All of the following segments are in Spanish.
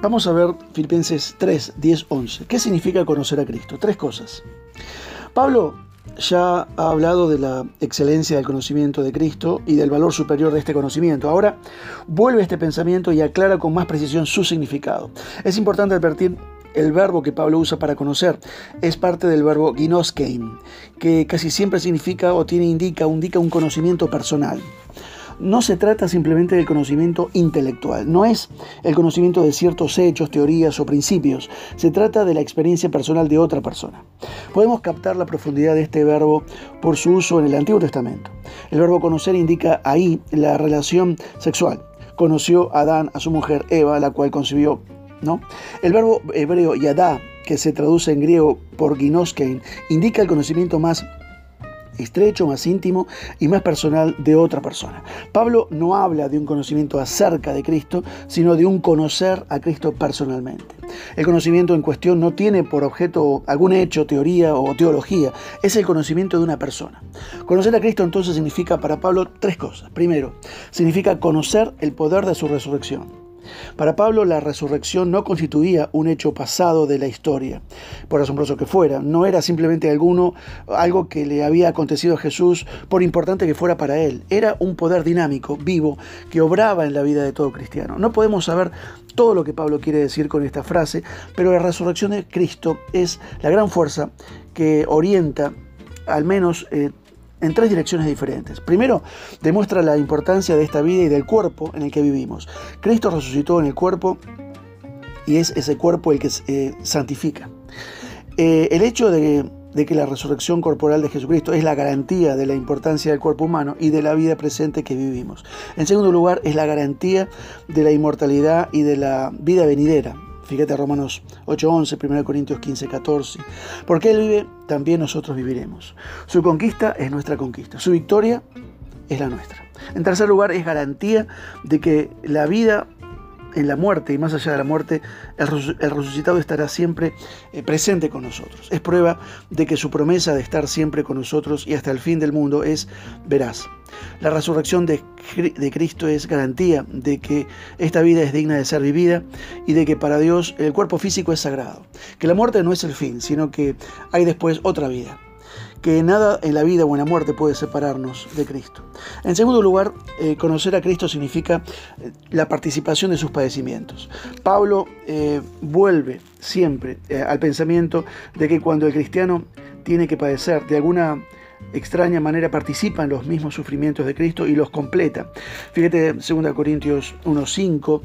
Vamos a ver Filipenses 3, 10, 11. ¿Qué significa conocer a Cristo? Tres cosas. Pablo ya ha hablado de la excelencia del conocimiento de Cristo y del valor superior de este conocimiento. Ahora vuelve a este pensamiento y aclara con más precisión su significado. Es importante advertir el verbo que Pablo usa para conocer es parte del verbo ginoskein, que casi siempre significa o tiene indica, indica un conocimiento personal no se trata simplemente del conocimiento intelectual, no es el conocimiento de ciertos hechos, teorías o principios, se trata de la experiencia personal de otra persona. Podemos captar la profundidad de este verbo por su uso en el Antiguo Testamento. El verbo conocer indica ahí la relación sexual. Conoció Adán a su mujer Eva, la cual concibió ¿No? El verbo hebreo yadá, que se traduce en griego por ginoskein, indica el conocimiento más estrecho, más íntimo y más personal de otra persona. Pablo no habla de un conocimiento acerca de Cristo, sino de un conocer a Cristo personalmente. El conocimiento en cuestión no tiene por objeto algún hecho, teoría o teología, es el conocimiento de una persona. Conocer a Cristo entonces significa para Pablo tres cosas. Primero, significa conocer el poder de su resurrección. Para Pablo la resurrección no constituía un hecho pasado de la historia, por asombroso que fuera, no era simplemente alguno, algo que le había acontecido a Jesús por importante que fuera para él, era un poder dinámico, vivo, que obraba en la vida de todo cristiano. No podemos saber todo lo que Pablo quiere decir con esta frase, pero la resurrección de Cristo es la gran fuerza que orienta al menos eh, en tres direcciones diferentes. Primero, demuestra la importancia de esta vida y del cuerpo en el que vivimos. Cristo resucitó en el cuerpo y es ese cuerpo el que eh, santifica. Eh, el hecho de, de que la resurrección corporal de Jesucristo es la garantía de la importancia del cuerpo humano y de la vida presente que vivimos. En segundo lugar, es la garantía de la inmortalidad y de la vida venidera. Fíjate Romanos 8:11, 1 Corintios 15:14. Porque Él vive, también nosotros viviremos. Su conquista es nuestra conquista. Su victoria es la nuestra. En tercer lugar, es garantía de que la vida en la muerte y más allá de la muerte, el resucitado estará siempre eh, presente con nosotros. Es prueba de que su promesa de estar siempre con nosotros y hasta el fin del mundo es veraz. La resurrección de, de Cristo es garantía de que esta vida es digna de ser vivida y de que para Dios el cuerpo físico es sagrado. Que la muerte no es el fin, sino que hay después otra vida que nada en la vida o en la muerte puede separarnos de Cristo. En segundo lugar, eh, conocer a Cristo significa eh, la participación de sus padecimientos. Pablo eh, vuelve siempre al pensamiento de que cuando el cristiano tiene que padecer de alguna extraña manera participa en los mismos sufrimientos de Cristo y los completa. Fíjate 2 Corintios 1.5,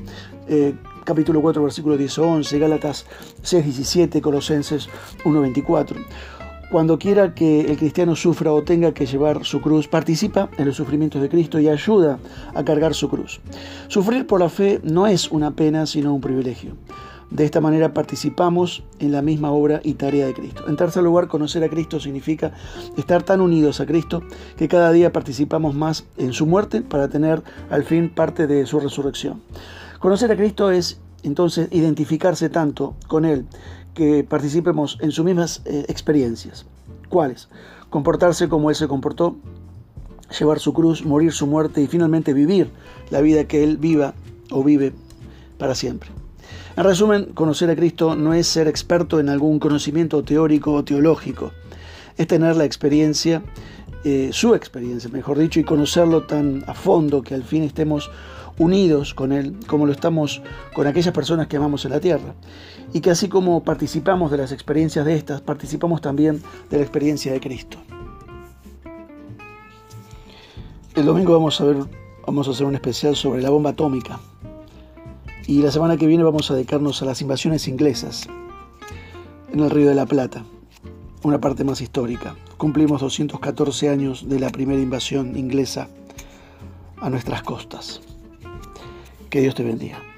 capítulo 4, versículo 10 11, Gálatas 6, 17, Colosenses 1.24. Cuando quiera que el cristiano sufra o tenga que llevar su cruz, participa en los sufrimientos de Cristo y ayuda a cargar su cruz. Sufrir por la fe no es una pena, sino un privilegio. De esta manera participamos en la misma obra y tarea de Cristo. En tercer lugar, conocer a Cristo significa estar tan unidos a Cristo que cada día participamos más en su muerte para tener al fin parte de su resurrección. Conocer a Cristo es entonces identificarse tanto con Él que participemos en sus mismas eh, experiencias. ¿Cuáles? Comportarse como Él se comportó, llevar su cruz, morir su muerte y finalmente vivir la vida que Él viva o vive para siempre. En resumen, conocer a Cristo no es ser experto en algún conocimiento teórico o teológico, es tener la experiencia, eh, su experiencia, mejor dicho, y conocerlo tan a fondo que al fin estemos unidos con Él, como lo estamos con aquellas personas que amamos en la tierra. Y que así como participamos de las experiencias de estas, participamos también de la experiencia de Cristo. El domingo vamos a ver, vamos a hacer un especial sobre la bomba atómica. Y la semana que viene vamos a dedicarnos a las invasiones inglesas en el Río de la Plata, una parte más histórica. Cumplimos 214 años de la primera invasión inglesa a nuestras costas. Que Dios te bendiga.